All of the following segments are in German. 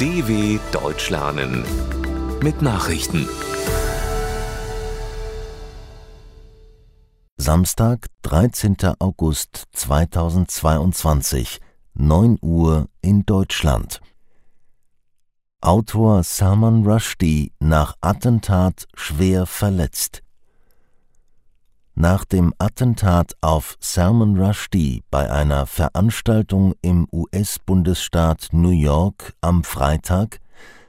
DW Deutsch lernen mit Nachrichten. Samstag, 13. August 2022, 9 Uhr in Deutschland. Autor Salman Rushdie nach Attentat schwer verletzt. Nach dem Attentat auf Salman Rushdie bei einer Veranstaltung im US-Bundesstaat New York am Freitag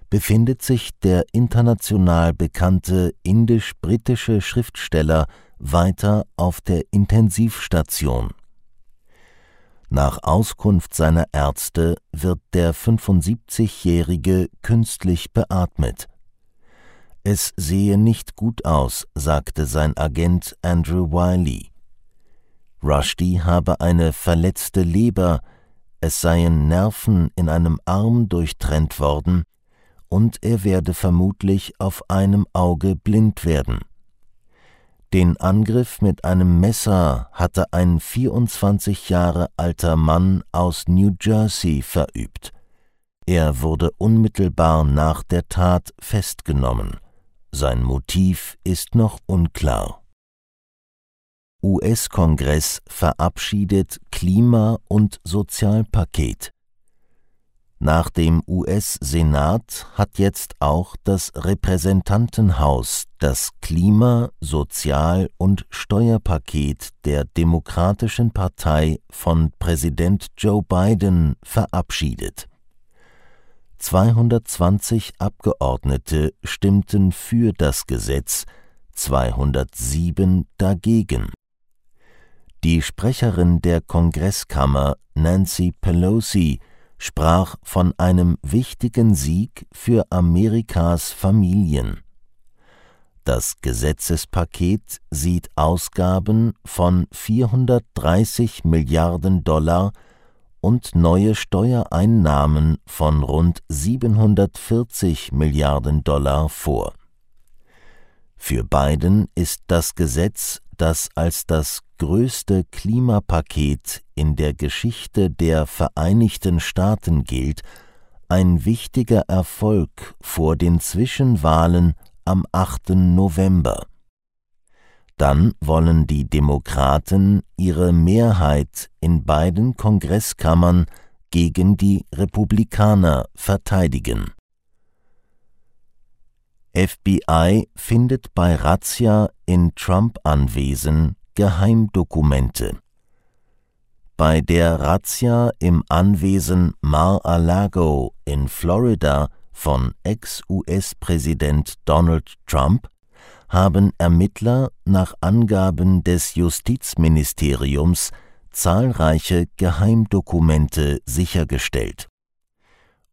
befindet sich der international bekannte indisch-britische Schriftsteller weiter auf der Intensivstation. Nach Auskunft seiner Ärzte wird der 75-Jährige künstlich beatmet. Es sehe nicht gut aus, sagte sein Agent Andrew Wiley. Rushdie habe eine verletzte Leber, es seien Nerven in einem Arm durchtrennt worden und er werde vermutlich auf einem Auge blind werden. Den Angriff mit einem Messer hatte ein 24 Jahre alter Mann aus New Jersey verübt. Er wurde unmittelbar nach der Tat festgenommen. Sein Motiv ist noch unklar. US-Kongress verabschiedet Klima- und Sozialpaket. Nach dem US-Senat hat jetzt auch das Repräsentantenhaus das Klima-, Sozial- und Steuerpaket der Demokratischen Partei von Präsident Joe Biden verabschiedet. 220 Abgeordnete stimmten für das Gesetz, 207 dagegen. Die Sprecherin der Kongresskammer Nancy Pelosi sprach von einem wichtigen Sieg für Amerikas Familien. Das Gesetzespaket sieht Ausgaben von 430 Milliarden Dollar und neue Steuereinnahmen von rund 740 Milliarden Dollar vor. Für Biden ist das Gesetz, das als das größte Klimapaket in der Geschichte der Vereinigten Staaten gilt, ein wichtiger Erfolg vor den Zwischenwahlen am 8. November. Dann wollen die Demokraten ihre Mehrheit in beiden Kongresskammern gegen die Republikaner verteidigen. FBI findet bei Razzia in Trump-Anwesen Geheimdokumente. Bei der Razzia im Anwesen Mar-a-Lago in Florida von Ex-US-Präsident Donald Trump haben Ermittler nach Angaben des Justizministeriums zahlreiche Geheimdokumente sichergestellt.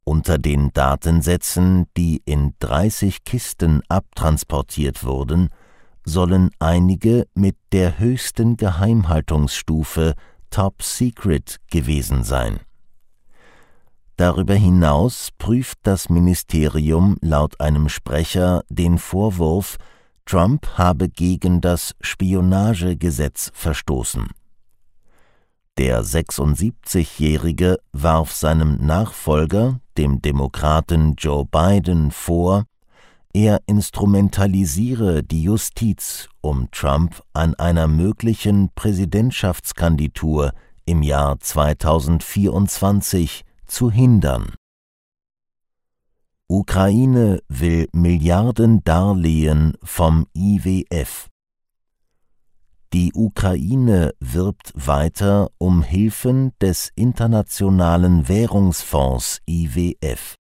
Unter den Datensätzen, die in 30 Kisten abtransportiert wurden, sollen einige mit der höchsten Geheimhaltungsstufe Top Secret gewesen sein. Darüber hinaus prüft das Ministerium laut einem Sprecher den Vorwurf, Trump habe gegen das Spionagegesetz verstoßen. Der 76-Jährige warf seinem Nachfolger, dem Demokraten Joe Biden, vor, er instrumentalisiere die Justiz, um Trump an einer möglichen Präsidentschaftskandidatur im Jahr 2024 zu hindern. Ukraine will Milliarden Darlehen vom IWF. Die Ukraine wirbt weiter um Hilfen des Internationalen Währungsfonds IWF.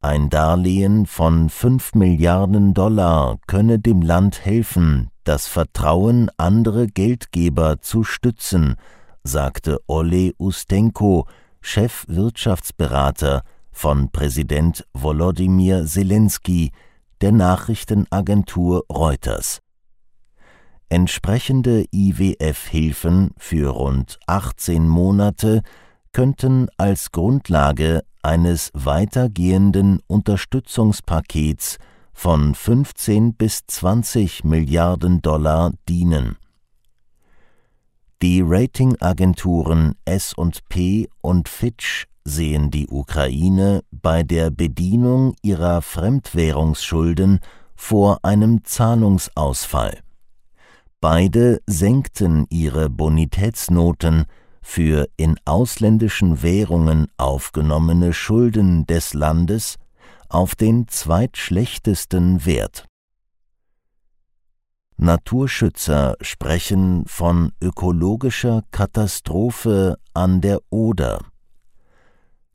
Ein Darlehen von 5 Milliarden Dollar könne dem Land helfen, das Vertrauen anderer Geldgeber zu stützen, sagte Ole Ustenko, Chefwirtschaftsberater von Präsident Volodymyr Zelensky der Nachrichtenagentur Reuters. Entsprechende IWF-Hilfen für rund 18 Monate könnten als Grundlage eines weitergehenden Unterstützungspakets von 15 bis 20 Milliarden Dollar dienen. Die Ratingagenturen S&P und Fitch sehen die Ukraine bei der Bedienung ihrer Fremdwährungsschulden vor einem Zahlungsausfall. Beide senkten ihre Bonitätsnoten für in ausländischen Währungen aufgenommene Schulden des Landes auf den zweitschlechtesten Wert. Naturschützer sprechen von ökologischer Katastrophe an der Oder.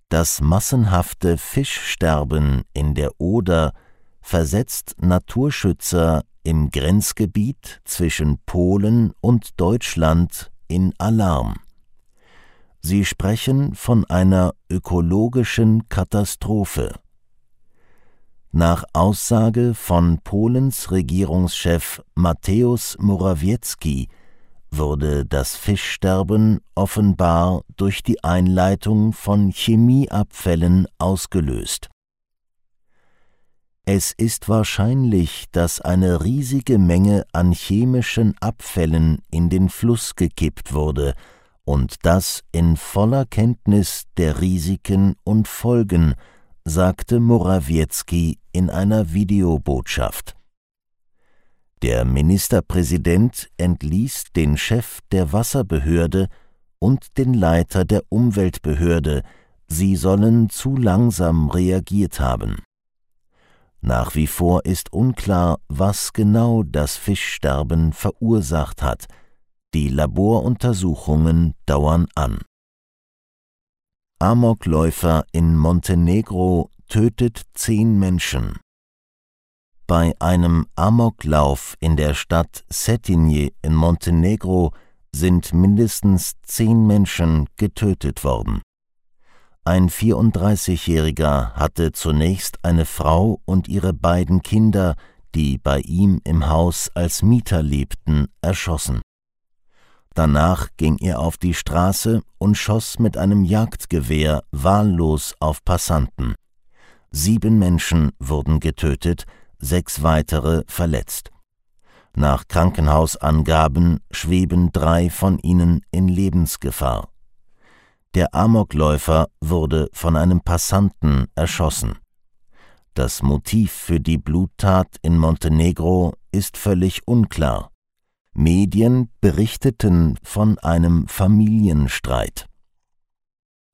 Das massenhafte Fischsterben in der Oder versetzt Naturschützer im Grenzgebiet zwischen Polen und Deutschland in Alarm. Sie sprechen von einer ökologischen Katastrophe. Nach Aussage von Polens Regierungschef Mateusz Morawiecki wurde das Fischsterben offenbar durch die Einleitung von Chemieabfällen ausgelöst. Es ist wahrscheinlich, dass eine riesige Menge an chemischen Abfällen in den Fluss gekippt wurde, und das in voller Kenntnis der Risiken und Folgen, sagte Morawiecki in einer Videobotschaft. Der Ministerpräsident entließ den Chef der Wasserbehörde und den Leiter der Umweltbehörde, sie sollen zu langsam reagiert haben. Nach wie vor ist unklar, was genau das Fischsterben verursacht hat. Die Laboruntersuchungen dauern an. Amokläufer in Montenegro tötet zehn Menschen. Bei einem Amoklauf in der Stadt Cetinje in Montenegro sind mindestens zehn Menschen getötet worden. Ein 34-Jähriger hatte zunächst eine Frau und ihre beiden Kinder, die bei ihm im Haus als Mieter lebten, erschossen. Danach ging er auf die Straße und schoss mit einem Jagdgewehr wahllos auf Passanten. Sieben Menschen wurden getötet, sechs weitere verletzt. Nach Krankenhausangaben schweben drei von ihnen in Lebensgefahr. Der Amokläufer wurde von einem Passanten erschossen. Das Motiv für die Bluttat in Montenegro ist völlig unklar. Medien berichteten von einem Familienstreit.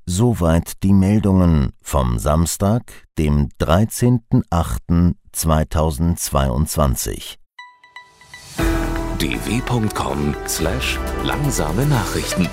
Soweit die Meldungen vom Samstag, dem 13.08.2022. dw.com/langsame Nachrichten